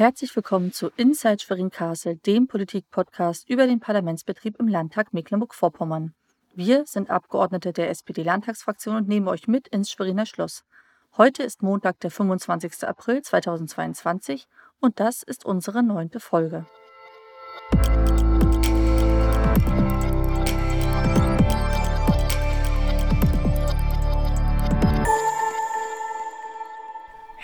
Herzlich willkommen zu Inside Schwerin-Kassel, dem Politik-Podcast über den Parlamentsbetrieb im Landtag Mecklenburg-Vorpommern. Wir sind Abgeordnete der SPD-Landtagsfraktion und nehmen euch mit ins Schweriner Schloss. Heute ist Montag, der 25. April 2022 und das ist unsere neunte Folge.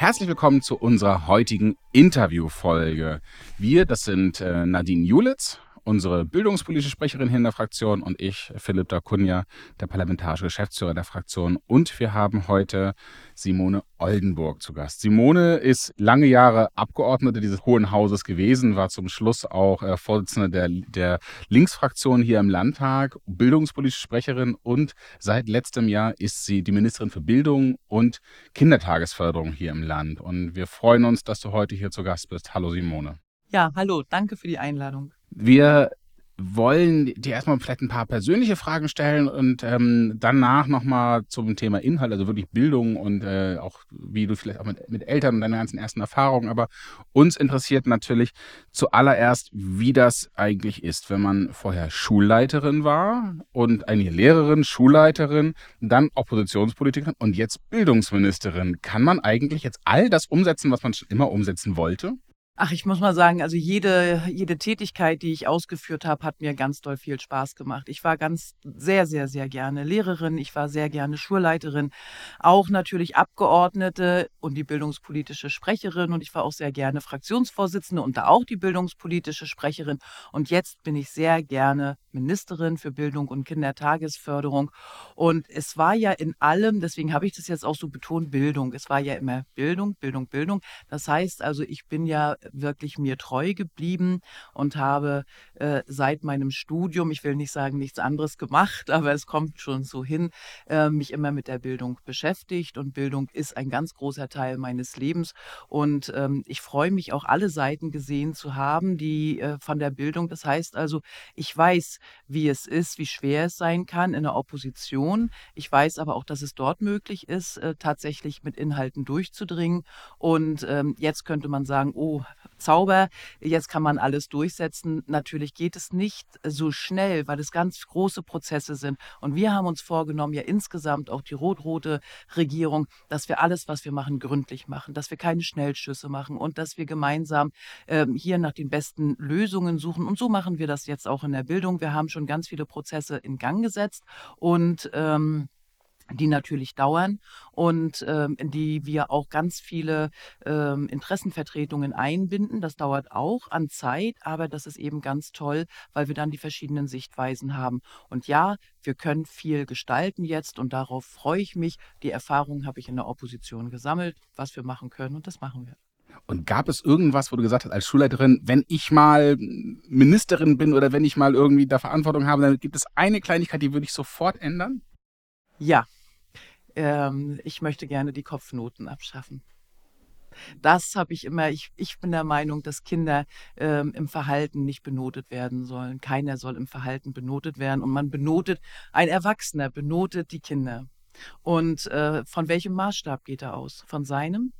Herzlich willkommen zu unserer heutigen Interviewfolge. Wir, das sind äh, Nadine Julitz, unsere bildungspolitische Sprecherin hier in der Fraktion und ich, Philipp Dakunja, der parlamentarische Geschäftsführer der Fraktion. Und wir haben heute Simone Oldenburg zu Gast. Simone ist lange Jahre Abgeordnete dieses Hohen Hauses gewesen, war zum Schluss auch äh, Vorsitzende der, der Linksfraktion hier im Landtag, bildungspolitische Sprecherin und seit letztem Jahr ist sie die Ministerin für Bildung und Kindertagesförderung hier im Land. Und wir freuen uns, dass du heute hier zu Gast bist. Hallo Simone. Ja, hallo, danke für die Einladung. Wir wollen dir erstmal vielleicht ein paar persönliche Fragen stellen und ähm, danach nochmal zum Thema Inhalt, also wirklich Bildung und äh, auch wie du vielleicht auch mit, mit Eltern und deine ganzen ersten Erfahrungen. Aber uns interessiert natürlich zuallererst, wie das eigentlich ist, wenn man vorher Schulleiterin war und eine Lehrerin, Schulleiterin, dann Oppositionspolitikerin und jetzt Bildungsministerin. Kann man eigentlich jetzt all das umsetzen, was man schon immer umsetzen wollte? Ach, ich muss mal sagen, also jede, jede Tätigkeit, die ich ausgeführt habe, hat mir ganz doll viel Spaß gemacht. Ich war ganz sehr, sehr, sehr gerne Lehrerin, ich war sehr gerne Schulleiterin, auch natürlich Abgeordnete und die bildungspolitische Sprecherin und ich war auch sehr gerne Fraktionsvorsitzende und da auch die bildungspolitische Sprecherin. Und jetzt bin ich sehr gerne Ministerin für Bildung und Kindertagesförderung. Und es war ja in allem, deswegen habe ich das jetzt auch so betont, Bildung. Es war ja immer Bildung, Bildung, Bildung. Das heißt also, ich bin ja wirklich mir treu geblieben und habe äh, seit meinem Studium, ich will nicht sagen nichts anderes gemacht, aber es kommt schon so hin, äh, mich immer mit der Bildung beschäftigt und Bildung ist ein ganz großer Teil meines Lebens und ähm, ich freue mich auch alle Seiten gesehen zu haben, die äh, von der Bildung, das heißt also, ich weiß, wie es ist, wie schwer es sein kann in der Opposition. Ich weiß aber auch, dass es dort möglich ist, äh, tatsächlich mit Inhalten durchzudringen. Und ähm, jetzt könnte man sagen, oh, Zauber, jetzt kann man alles durchsetzen. Natürlich geht es nicht so schnell, weil es ganz große Prozesse sind. Und wir haben uns vorgenommen, ja insgesamt auch die rot-rote Regierung, dass wir alles, was wir machen, gründlich machen, dass wir keine Schnellschüsse machen und dass wir gemeinsam ähm, hier nach den besten Lösungen suchen. Und so machen wir das jetzt auch in der Bildung. Wir haben schon ganz viele Prozesse in Gang gesetzt und ähm, die natürlich dauern und ähm, in die wir auch ganz viele ähm, Interessenvertretungen einbinden. Das dauert auch an Zeit, aber das ist eben ganz toll, weil wir dann die verschiedenen Sichtweisen haben. Und ja, wir können viel gestalten jetzt und darauf freue ich mich. Die Erfahrungen habe ich in der Opposition gesammelt, was wir machen können und das machen wir. Und gab es irgendwas, wo du gesagt hast, als Schulleiterin, wenn ich mal Ministerin bin oder wenn ich mal irgendwie da Verantwortung habe, dann gibt es eine Kleinigkeit, die würde ich sofort ändern? Ja, ähm, ich möchte gerne die Kopfnoten abschaffen. Das habe ich immer, ich, ich bin der Meinung, dass Kinder ähm, im Verhalten nicht benotet werden sollen. Keiner soll im Verhalten benotet werden. Und man benotet, ein Erwachsener benotet die Kinder. Und äh, von welchem Maßstab geht er aus? Von seinem?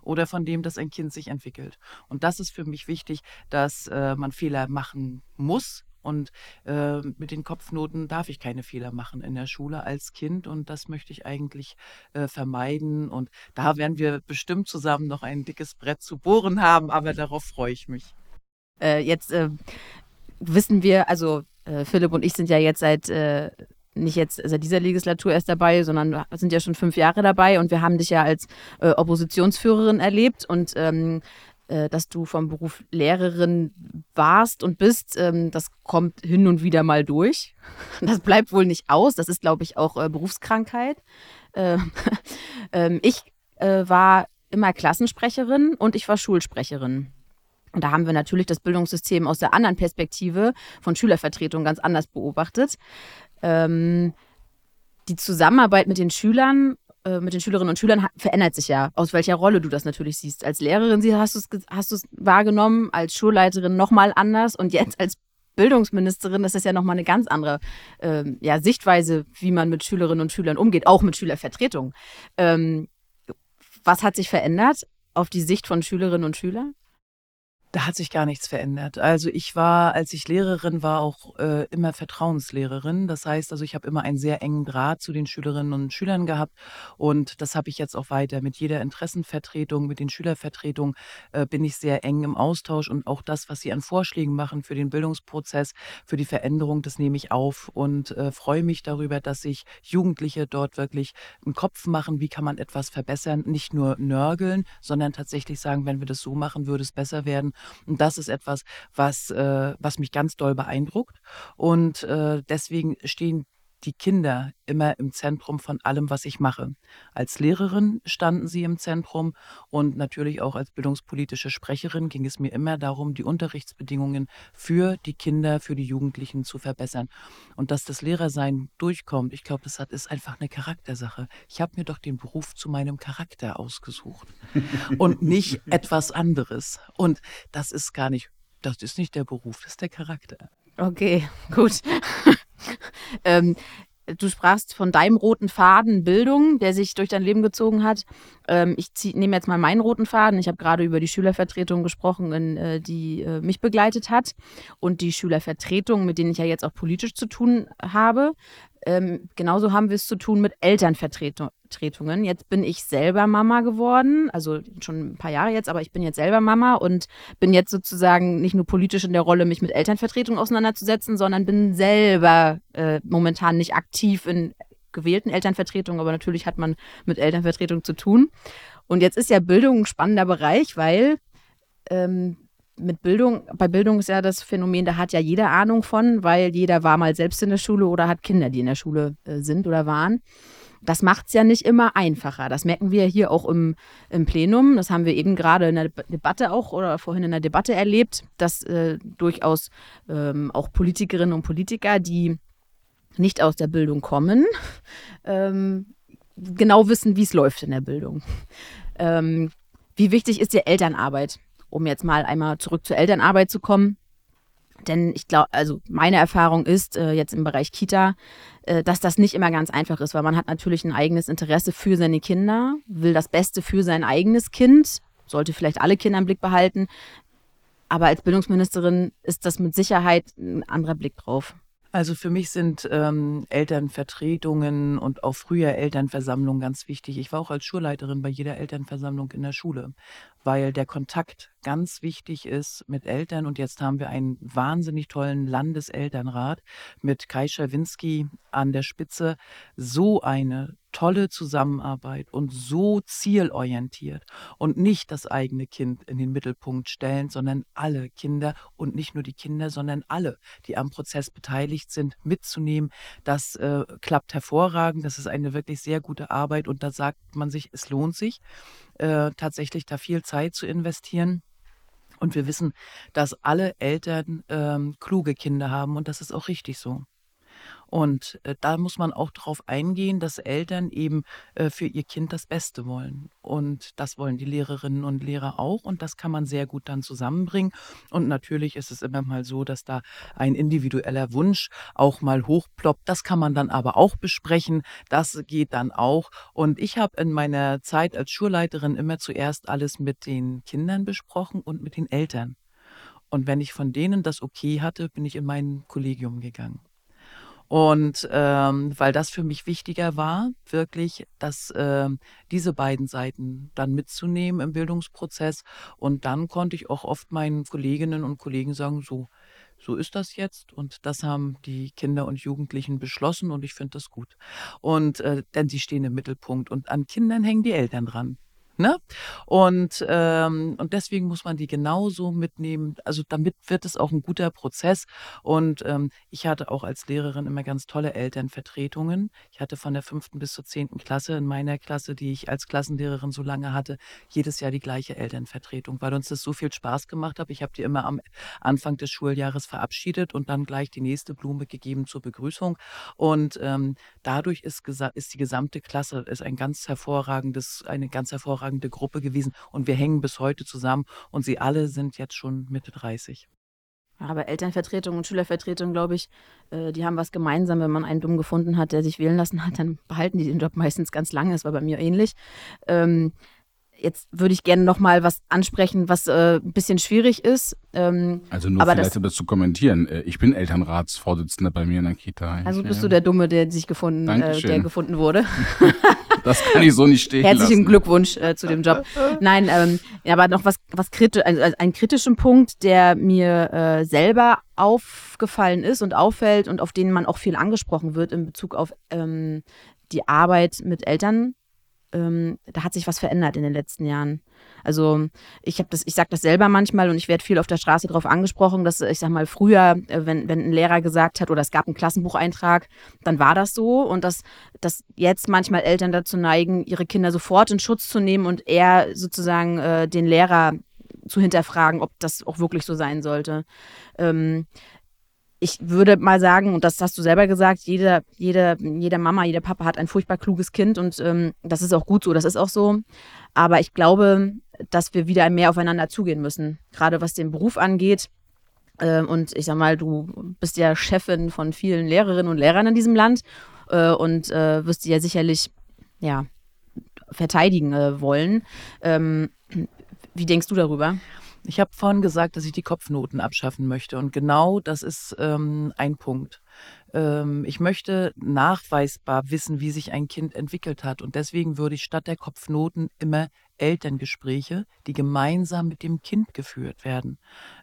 Oder von dem, dass ein Kind sich entwickelt. Und das ist für mich wichtig, dass äh, man Fehler machen muss, und äh, mit den Kopfnoten darf ich keine Fehler machen in der Schule als Kind. Und das möchte ich eigentlich äh, vermeiden. Und da werden wir bestimmt zusammen noch ein dickes Brett zu bohren haben. Aber darauf freue ich mich. Äh, jetzt äh, wissen wir, also äh, Philipp und ich sind ja jetzt seit äh, nicht jetzt seit dieser Legislatur erst dabei, sondern sind ja schon fünf Jahre dabei und wir haben dich ja als äh, Oppositionsführerin erlebt und ähm, äh, dass du vom Beruf Lehrerin warst und bist, ähm, das kommt hin und wieder mal durch. Das bleibt wohl nicht aus. Das ist, glaube ich, auch äh, Berufskrankheit. Äh, ähm, ich äh, war immer Klassensprecherin und ich war Schulsprecherin. Und da haben wir natürlich das Bildungssystem aus der anderen Perspektive von Schülervertretung ganz anders beobachtet. Ähm, die Zusammenarbeit mit den Schülern äh, mit den Schülerinnen und Schülern verändert sich ja, aus welcher Rolle du das natürlich siehst. Als Lehrerin hast du es hast wahrgenommen, als Schulleiterin nochmal anders und jetzt als Bildungsministerin, das ist ja nochmal eine ganz andere ähm, ja, Sichtweise, wie man mit Schülerinnen und Schülern umgeht, auch mit Schülervertretung. Ähm, was hat sich verändert auf die Sicht von Schülerinnen und Schülern? Da hat sich gar nichts verändert. Also ich war, als ich Lehrerin war, auch äh, immer Vertrauenslehrerin. Das heißt, also ich habe immer einen sehr engen Draht zu den Schülerinnen und Schülern gehabt und das habe ich jetzt auch weiter. Mit jeder Interessenvertretung, mit den Schülervertretungen äh, bin ich sehr eng im Austausch und auch das, was sie an Vorschlägen machen für den Bildungsprozess, für die Veränderung, das nehme ich auf und äh, freue mich darüber, dass sich Jugendliche dort wirklich einen Kopf machen, wie kann man etwas verbessern, nicht nur nörgeln, sondern tatsächlich sagen, wenn wir das so machen, würde es besser werden. Und das ist etwas, was, äh, was mich ganz doll beeindruckt. Und äh, deswegen stehen die Kinder immer im Zentrum von allem, was ich mache. Als Lehrerin standen sie im Zentrum und natürlich auch als bildungspolitische Sprecherin ging es mir immer darum, die Unterrichtsbedingungen für die Kinder, für die Jugendlichen zu verbessern. Und dass das Lehrersein durchkommt, ich glaube, das ist einfach eine Charaktersache. Ich habe mir doch den Beruf zu meinem Charakter ausgesucht und nicht etwas anderes. Und das ist gar nicht, das ist nicht der Beruf, das ist der Charakter. Okay, gut. ähm, du sprachst von deinem roten Faden Bildung, der sich durch dein Leben gezogen hat. Ähm, ich nehme jetzt mal meinen roten Faden. Ich habe gerade über die Schülervertretung gesprochen, in, äh, die äh, mich begleitet hat. Und die Schülervertretung, mit denen ich ja jetzt auch politisch zu tun habe. Ähm, genauso haben wir es zu tun mit Elternvertretungen. Jetzt bin ich selber Mama geworden, also schon ein paar Jahre jetzt, aber ich bin jetzt selber Mama und bin jetzt sozusagen nicht nur politisch in der Rolle, mich mit Elternvertretungen auseinanderzusetzen, sondern bin selber äh, momentan nicht aktiv in gewählten Elternvertretungen, aber natürlich hat man mit Elternvertretung zu tun. Und jetzt ist ja Bildung ein spannender Bereich, weil ähm, mit Bildung, bei Bildung ist ja das Phänomen, da hat ja jeder Ahnung von, weil jeder war mal selbst in der Schule oder hat Kinder, die in der Schule äh, sind oder waren. Das macht es ja nicht immer einfacher. Das merken wir hier auch im, im Plenum. Das haben wir eben gerade in der Debatte auch oder vorhin in der Debatte erlebt, dass äh, durchaus ähm, auch Politikerinnen und Politiker, die nicht aus der Bildung kommen, ähm, genau wissen, wie es läuft in der Bildung. Ähm, wie wichtig ist die Elternarbeit? Um jetzt mal einmal zurück zur Elternarbeit zu kommen. Denn ich glaube, also meine Erfahrung ist äh, jetzt im Bereich Kita, äh, dass das nicht immer ganz einfach ist, weil man hat natürlich ein eigenes Interesse für seine Kinder, will das Beste für sein eigenes Kind, sollte vielleicht alle Kinder im Blick behalten. Aber als Bildungsministerin ist das mit Sicherheit ein anderer Blick drauf. Also für mich sind ähm, Elternvertretungen und auch früher Elternversammlungen ganz wichtig. Ich war auch als Schulleiterin bei jeder Elternversammlung in der Schule, weil der Kontakt ganz wichtig ist mit Eltern. Und jetzt haben wir einen wahnsinnig tollen Landeselternrat mit Kai Schawinski an der Spitze. So eine tolle Zusammenarbeit und so zielorientiert und nicht das eigene Kind in den Mittelpunkt stellen, sondern alle Kinder und nicht nur die Kinder, sondern alle, die am Prozess beteiligt sind, mitzunehmen. Das äh, klappt hervorragend. Das ist eine wirklich sehr gute Arbeit und da sagt man sich, es lohnt sich äh, tatsächlich da viel Zeit zu investieren. Und wir wissen, dass alle Eltern ähm, kluge Kinder haben und das ist auch richtig so. Und äh, da muss man auch darauf eingehen, dass Eltern eben äh, für ihr Kind das Beste wollen. Und das wollen die Lehrerinnen und Lehrer auch. Und das kann man sehr gut dann zusammenbringen. Und natürlich ist es immer mal so, dass da ein individueller Wunsch auch mal hochploppt. Das kann man dann aber auch besprechen. Das geht dann auch. Und ich habe in meiner Zeit als Schulleiterin immer zuerst alles mit den Kindern besprochen und mit den Eltern. Und wenn ich von denen das okay hatte, bin ich in mein Kollegium gegangen. Und ähm, weil das für mich wichtiger war, wirklich, dass äh, diese beiden Seiten dann mitzunehmen im Bildungsprozess. Und dann konnte ich auch oft meinen Kolleginnen und Kollegen sagen, so, so ist das jetzt und das haben die Kinder und Jugendlichen beschlossen und ich finde das gut. Und äh, denn sie stehen im Mittelpunkt und an Kindern hängen die Eltern dran. Ne? Und, ähm, und deswegen muss man die genauso mitnehmen. Also damit wird es auch ein guter Prozess. Und ähm, ich hatte auch als Lehrerin immer ganz tolle Elternvertretungen. Ich hatte von der fünften bis zur zehnten Klasse in meiner Klasse, die ich als Klassenlehrerin so lange hatte, jedes Jahr die gleiche Elternvertretung, weil uns das so viel Spaß gemacht hat. Ich habe die immer am Anfang des Schuljahres verabschiedet und dann gleich die nächste Blume gegeben zur Begrüßung. Und ähm, dadurch ist, ist die gesamte Klasse ist ein ganz hervorragendes, eine ganz hervorragende hervorragende Gruppe gewesen und wir hängen bis heute zusammen und sie alle sind jetzt schon Mitte 30. Aber Elternvertretung und Schülervertretung, glaube ich, äh, die haben was gemeinsam. Wenn man einen dumm gefunden hat, der sich wählen lassen hat, dann behalten die den Job meistens ganz lange. Das war bei mir ähnlich. Ähm, Jetzt würde ich gerne noch mal was ansprechen, was äh, ein bisschen schwierig ist. Ähm, also nur aber vielleicht, das- um das zu kommentieren. Äh, Ich bin Elternratsvorsitzender bei mir in der Kita. also bist du der Dumme, der sich gefunden, äh, Dankeschön. der gefunden wurde. Das kann ich so nicht stehen Herzlichen lassen. Glückwunsch äh, zu dem Job. Nein, ähm, aber noch was, was kritisch, also also einen kritischen Punkt, der mir äh, selber aufgefallen ist und auffällt und auf den man auch viel angesprochen wird in Bezug auf ähm, die Arbeit mit Eltern. Ähm, da hat sich was verändert in den letzten Jahren. Also ich habe das, ich sage das selber manchmal und ich werde viel auf der Straße darauf angesprochen, dass ich sag mal früher, äh, wenn, wenn ein Lehrer gesagt hat oder es gab einen Klassenbucheintrag, dann war das so und dass, dass jetzt manchmal Eltern dazu neigen, ihre Kinder sofort in Schutz zu nehmen und eher sozusagen äh, den Lehrer zu hinterfragen, ob das auch wirklich so sein sollte. Ähm, ich würde mal sagen, und das hast du selber gesagt, jede, jede, jede Mama, jeder Papa hat ein furchtbar kluges Kind und ähm, das ist auch gut so, das ist auch so. Aber ich glaube, dass wir wieder mehr aufeinander zugehen müssen, gerade was den Beruf angeht. Ähm, und ich sag mal, du bist ja Chefin von vielen Lehrerinnen und Lehrern in diesem Land äh, und äh, wirst die ja sicherlich ja, verteidigen äh, wollen. Ähm, wie denkst du darüber? Ich habe vorhin gesagt, dass ich die Kopfnoten abschaffen möchte. Und genau das ist ähm, ein Punkt. Ähm, ich möchte nachweisbar wissen, wie sich ein Kind entwickelt hat. Und deswegen würde ich statt der Kopfnoten immer Elterngespräche, die gemeinsam mit dem Kind geführt werden,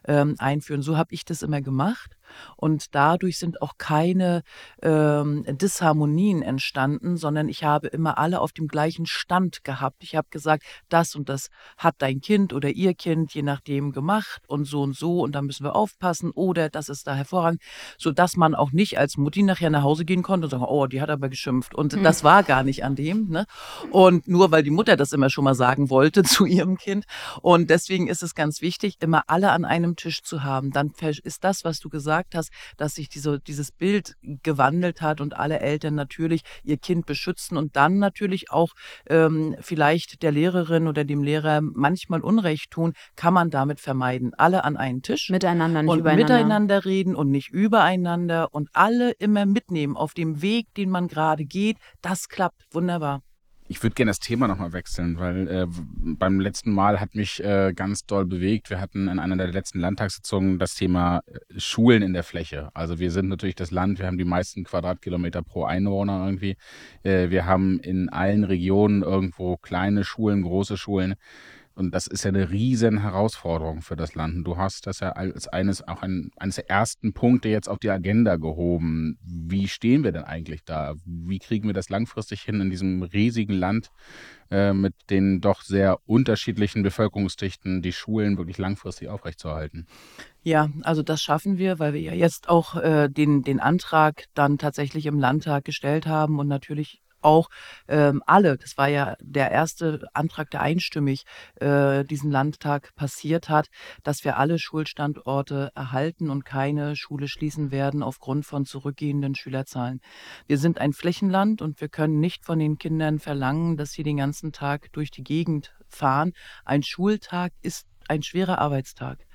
ähm, einführen. So habe ich das immer gemacht. Und dadurch sind auch keine ähm, Disharmonien entstanden, sondern ich habe immer alle auf dem gleichen Stand gehabt. Ich habe gesagt, das und das hat dein Kind oder ihr Kind je nachdem gemacht und so und so und da müssen wir aufpassen oder das ist da hervorragend, sodass man auch nicht als Mutti nachher nach Hause gehen konnte und sagen, oh, die hat aber geschimpft. Und das war gar nicht an dem. Ne? Und nur weil die Mutter das immer schon mal sagen wollte zu ihrem Kind. Und deswegen ist es ganz wichtig, immer alle an einem Tisch zu haben. Dann ist das, was du gesagt hast, dass sich diese, dieses Bild gewandelt hat und alle Eltern natürlich ihr Kind beschützen und dann natürlich auch ähm, vielleicht der Lehrerin oder dem Lehrer manchmal Unrecht tun, kann man damit vermeiden. Alle an einen Tisch Miteinander, nicht und übereinander. miteinander reden und nicht übereinander und alle immer mitnehmen auf dem Weg, den man gerade geht. Das klappt wunderbar. Ich würde gerne das Thema nochmal wechseln, weil äh, beim letzten Mal hat mich äh, ganz doll bewegt. Wir hatten in einer der letzten Landtagssitzungen das Thema äh, Schulen in der Fläche. Also wir sind natürlich das Land, wir haben die meisten Quadratkilometer pro Einwohner irgendwie. Äh, wir haben in allen Regionen irgendwo kleine Schulen, große Schulen. Und das ist ja eine riesen Herausforderung für das Land. Und du hast das ja als eines, auch ein, eines der ersten Punkte jetzt auf die Agenda gehoben. Wie stehen wir denn eigentlich da? Wie kriegen wir das langfristig hin in diesem riesigen Land äh, mit den doch sehr unterschiedlichen Bevölkerungsdichten, die Schulen wirklich langfristig aufrechtzuerhalten? Ja, also das schaffen wir, weil wir ja jetzt auch äh, den, den Antrag dann tatsächlich im Landtag gestellt haben und natürlich auch ähm, alle, das war ja der erste Antrag, der einstimmig äh, diesen Landtag passiert hat, dass wir alle Schulstandorte erhalten und keine Schule schließen werden aufgrund von zurückgehenden Schülerzahlen. Wir sind ein Flächenland und wir können nicht von den Kindern verlangen, dass sie den ganzen Tag durch die Gegend fahren. Ein Schultag ist ein schwerer Arbeitstag.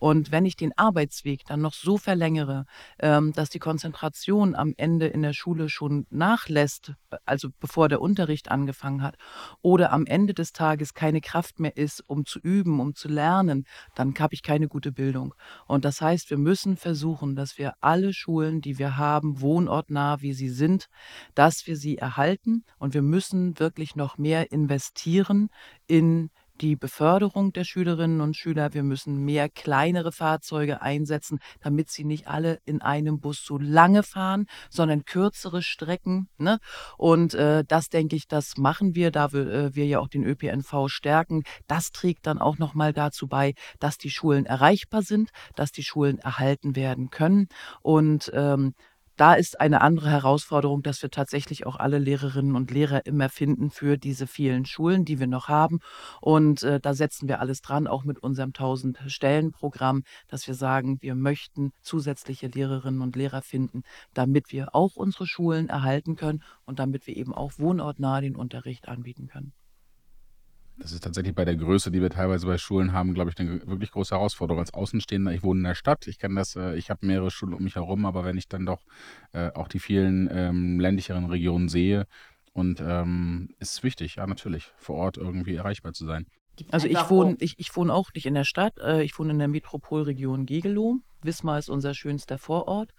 Und wenn ich den Arbeitsweg dann noch so verlängere, ähm, dass die Konzentration am Ende in der Schule schon nachlässt, also bevor der Unterricht angefangen hat, oder am Ende des Tages keine Kraft mehr ist, um zu üben, um zu lernen, dann habe ich keine gute Bildung. Und das heißt, wir müssen versuchen, dass wir alle Schulen, die wir haben, wohnortnah, wie sie sind, dass wir sie erhalten. Und wir müssen wirklich noch mehr investieren in die Beförderung der Schülerinnen und Schüler. Wir müssen mehr kleinere Fahrzeuge einsetzen, damit sie nicht alle in einem Bus so lange fahren, sondern kürzere Strecken. Ne? Und äh, das denke ich, das machen wir, da wir, äh, wir ja auch den ÖPNV stärken. Das trägt dann auch nochmal dazu bei, dass die Schulen erreichbar sind, dass die Schulen erhalten werden können. Und ähm, da ist eine andere Herausforderung, dass wir tatsächlich auch alle Lehrerinnen und Lehrer immer finden für diese vielen Schulen, die wir noch haben. Und äh, da setzen wir alles dran, auch mit unserem 1000-Stellen-Programm, dass wir sagen, wir möchten zusätzliche Lehrerinnen und Lehrer finden, damit wir auch unsere Schulen erhalten können und damit wir eben auch wohnortnah den Unterricht anbieten können. Das ist tatsächlich bei der Größe, die wir teilweise bei Schulen haben, glaube ich, eine wirklich große Herausforderung. Als Außenstehender, ich wohne in der Stadt, ich kenne das, äh, ich habe mehrere Schulen um mich herum, aber wenn ich dann doch äh, auch die vielen ähm, ländlicheren Regionen sehe, Und ähm, ist wichtig, ja, natürlich, vor Ort irgendwie erreichbar zu sein. Also ich wohne, ich, ich wohne auch nicht in der Stadt, äh, ich wohne in der Metropolregion Gegelow. Wismar ist unser schönster Vorort.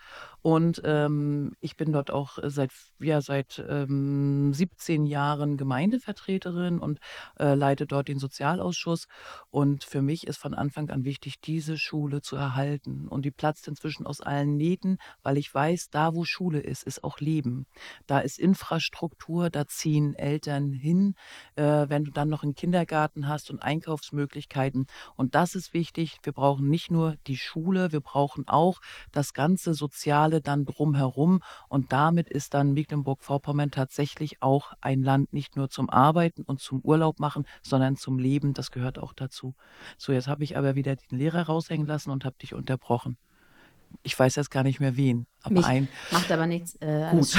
Und ähm, ich bin dort auch seit, ja, seit ähm, 17 Jahren Gemeindevertreterin und äh, leite dort den Sozialausschuss. Und für mich ist von Anfang an wichtig, diese Schule zu erhalten. Und die platzt inzwischen aus allen Nähten, weil ich weiß, da wo Schule ist, ist auch Leben. Da ist Infrastruktur, da ziehen Eltern hin. Äh, wenn du dann noch einen Kindergarten hast und Einkaufsmöglichkeiten. Und das ist wichtig. Wir brauchen nicht nur die Schule, wir brauchen auch das ganze Soziale dann drumherum. Und damit ist dann Mecklenburg-Vorpommern tatsächlich auch ein Land nicht nur zum Arbeiten und zum Urlaub machen, sondern zum Leben. Das gehört auch dazu. So, jetzt habe ich aber wieder den Lehrer raushängen lassen und habe dich unterbrochen. Ich weiß jetzt gar nicht mehr wen, aber Mich ein. Macht aber nichts. Äh, gut.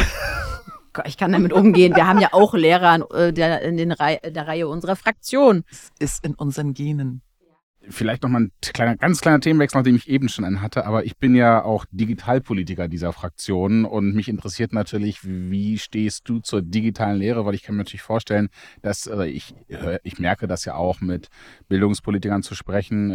Ich kann damit umgehen. Wir haben ja auch Lehrer in, äh, der, in Rei der Reihe unserer Fraktion. Es ist in unseren Genen. Vielleicht nochmal ein kleiner, ganz kleiner Themenwechsel, nachdem ich eben schon einen hatte, aber ich bin ja auch Digitalpolitiker dieser Fraktion und mich interessiert natürlich, wie stehst du zur digitalen Lehre, weil ich kann mir natürlich vorstellen, dass äh, ich, ich merke das ja auch mit Bildungspolitikern zu sprechen.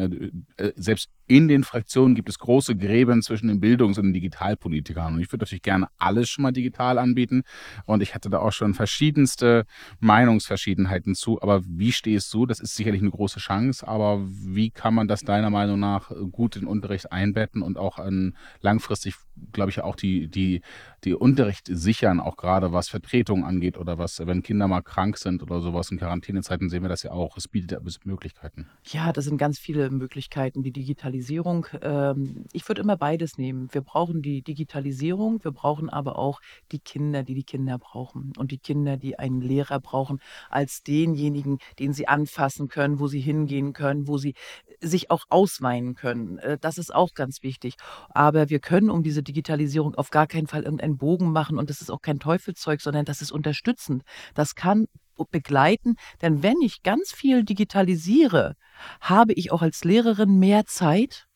Äh, äh, selbst in den Fraktionen gibt es große Gräben zwischen den Bildungs- und den Digitalpolitikern. Und ich würde natürlich gerne alles schon mal digital anbieten. Und ich hatte da auch schon verschiedenste Meinungsverschiedenheiten zu. Aber wie stehst du? Das ist sicherlich eine große Chance, aber wie kann man das deiner Meinung nach gut in Unterricht einbetten und auch an langfristig, glaube ich, auch die, die, die Unterricht sichern, auch gerade was Vertretung angeht oder was, wenn Kinder mal krank sind oder sowas in Quarantänezeiten, sehen wir das ja auch. Es bietet Möglichkeiten. Ja, das sind ganz viele Möglichkeiten, die Digitalisierung. Ähm, ich würde immer beides nehmen. Wir brauchen die Digitalisierung, wir brauchen aber auch die Kinder, die die Kinder brauchen und die Kinder, die einen Lehrer brauchen, als denjenigen, den sie anfassen können, wo sie hingehen können, wo sie sich auch ausweinen können. Äh, das ist auch ganz wichtig. Aber wir können um diese Digitalisierung auf gar keinen Fall irgendeinen Bogen machen und das ist auch kein Teufelszeug, sondern das ist unterstützend. Das kann begleiten, denn wenn ich ganz viel digitalisiere, habe ich auch als Lehrerin mehr Zeit,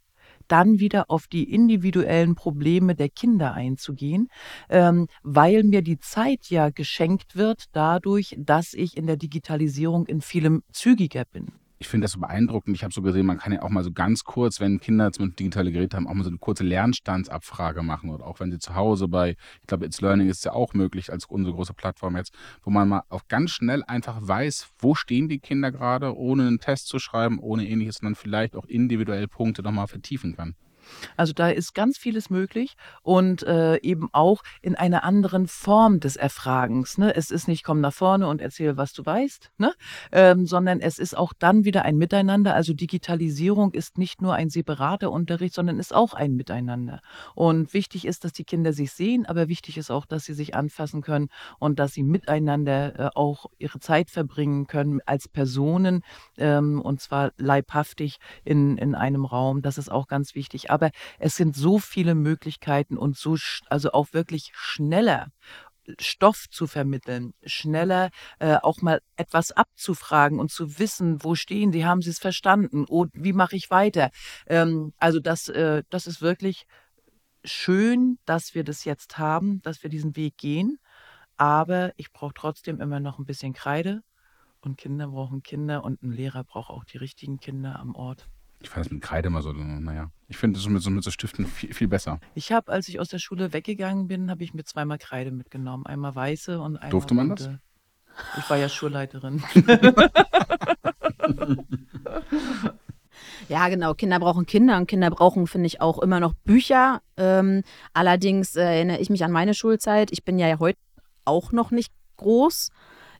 dann wieder auf die individuellen Probleme der Kinder einzugehen, ähm, weil mir die Zeit ja geschenkt wird dadurch, dass ich in der Digitalisierung in vielem zügiger bin ich finde das so beeindruckend. Ich habe so gesehen, man kann ja auch mal so ganz kurz, wenn Kinder zum digitale Geräte haben, auch mal so eine kurze Lernstandsabfrage machen oder auch wenn sie zu Hause bei, ich glaube, It's Learning ist ja auch möglich als unsere große Plattform jetzt, wo man mal auch ganz schnell einfach weiß, wo stehen die Kinder gerade, ohne einen Test zu schreiben, ohne ähnliches und dann vielleicht auch individuell Punkte nochmal vertiefen kann. Also da ist ganz vieles möglich und äh, eben auch in einer anderen Form des Erfragens. Ne? Es ist nicht, komm nach vorne und erzähl, was du weißt, ne? Ähm, sondern es ist auch dann wieder ein Miteinander. Also Digitalisierung ist nicht nur ein separater Unterricht, sondern ist auch ein Miteinander. Und wichtig ist, dass die Kinder sich sehen, aber wichtig ist auch, dass sie sich anfassen können und dass sie miteinander äh, auch ihre Zeit verbringen können als Personen ähm, und zwar leibhaftig in, in einem Raum. Das ist auch ganz wichtig. Aber es sind so viele Möglichkeiten und so, also auch wirklich schneller Stoff zu vermitteln, schneller äh, auch mal etwas abzufragen und zu wissen, wo stehen Sie, haben Sie es verstanden und wie mache ich weiter. Ähm, also das, äh, das ist wirklich schön, dass wir das jetzt haben, dass wir diesen Weg gehen. Aber ich brauche trotzdem immer noch ein bisschen Kreide und Kinder brauchen Kinder und ein Lehrer braucht auch die richtigen Kinder am Ort. Ich fand das mit Kreide immer so, naja. Ich finde das mit so, mit so Stiften viel, viel besser. Ich habe, als ich aus der Schule weggegangen bin, habe ich mir zweimal Kreide mitgenommen. Einmal weiße und einmal. Durfte man das? Ich war ja Schulleiterin. Ja, genau. Kinder brauchen Kinder und Kinder brauchen, finde ich, auch immer noch Bücher. Ähm, allerdings äh, erinnere ich mich an meine Schulzeit. Ich bin ja heute auch noch nicht groß.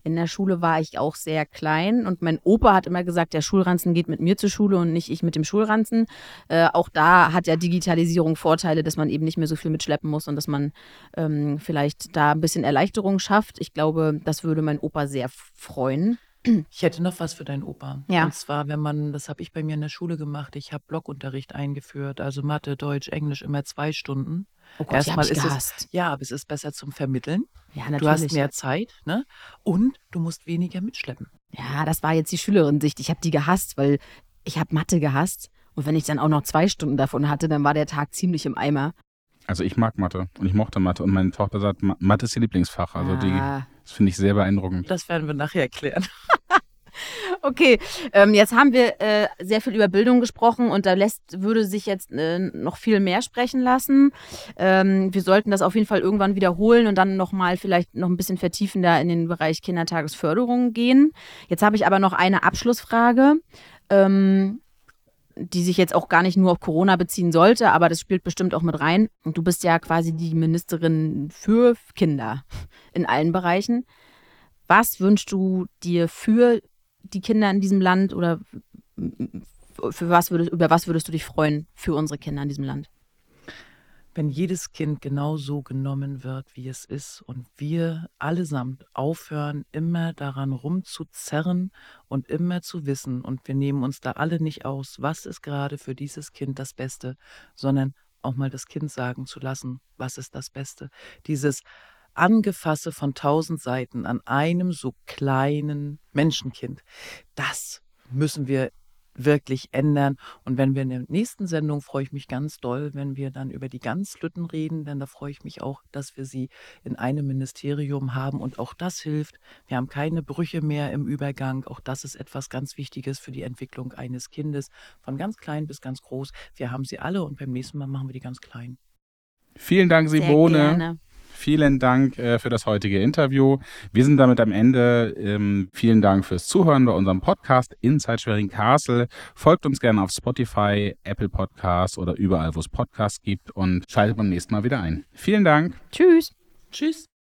In der Schule war ich auch sehr klein und mein Opa hat immer gesagt, der Schulranzen geht mit mir zur Schule und nicht ich mit dem Schulranzen. Äh, auch da hat ja Digitalisierung Vorteile, dass man eben nicht mehr so viel mitschleppen muss und dass man ähm, vielleicht da ein bisschen Erleichterung schafft. Ich glaube, das würde mein Opa sehr freuen. Ich hätte noch was für deinen Opa. Ja. Und zwar, wenn man, das habe ich bei mir in der Schule gemacht, ich habe Blockunterricht eingeführt, also Mathe, Deutsch, Englisch immer zwei Stunden. Oh Gott, Erstmal ist es ja, aber es ist besser zum Vermitteln. Ja, natürlich. Du hast mehr Zeit, ne? Und du musst weniger mitschleppen. Ja, das war jetzt die Schülerin-Sicht. Ich habe die gehasst, weil ich habe Mathe gehasst. Und wenn ich dann auch noch zwei Stunden davon hatte, dann war der Tag ziemlich im Eimer. Also ich mag Mathe und ich mochte Mathe und meine Tochter sagt, Mathe ist ihr Lieblingsfach. Also ah. Das finde ich sehr beeindruckend. Das werden wir nachher erklären. Okay, ähm, jetzt haben wir äh, sehr viel über Bildung gesprochen und da lässt, würde sich jetzt äh, noch viel mehr sprechen lassen. Ähm, wir sollten das auf jeden Fall irgendwann wiederholen und dann nochmal vielleicht noch ein bisschen vertiefender in den Bereich Kindertagesförderung gehen. Jetzt habe ich aber noch eine Abschlussfrage. Ähm, die sich jetzt auch gar nicht nur auf Corona beziehen sollte, aber das spielt bestimmt auch mit rein. Du bist ja quasi die Ministerin für Kinder in allen Bereichen. Was wünschst du dir für die Kinder in diesem Land oder für was würdest, über was würdest du dich freuen für unsere Kinder in diesem Land? Wenn jedes Kind genau so genommen wird, wie es ist und wir allesamt aufhören, immer daran rumzuzerren und immer zu wissen und wir nehmen uns da alle nicht aus, was ist gerade für dieses Kind das Beste, sondern auch mal das Kind sagen zu lassen, was ist das Beste. Dieses Angefasse von tausend Seiten an einem so kleinen Menschenkind. Das müssen wir wirklich ändern. Und wenn wir in der nächsten Sendung freue ich mich ganz doll, wenn wir dann über die Ganzlütten reden, denn da freue ich mich auch, dass wir sie in einem Ministerium haben und auch das hilft. Wir haben keine Brüche mehr im Übergang. Auch das ist etwas ganz Wichtiges für die Entwicklung eines Kindes, von ganz klein bis ganz groß. Wir haben sie alle und beim nächsten Mal machen wir die ganz klein. Vielen Dank, Simone. Vielen Dank äh, für das heutige Interview. Wir sind damit am Ende. Ähm, vielen Dank fürs Zuhören bei unserem Podcast Inside Schwerin Castle. Folgt uns gerne auf Spotify, Apple Podcasts oder überall, wo es Podcasts gibt und schaltet beim nächsten Mal wieder ein. Vielen Dank. Tschüss. Tschüss.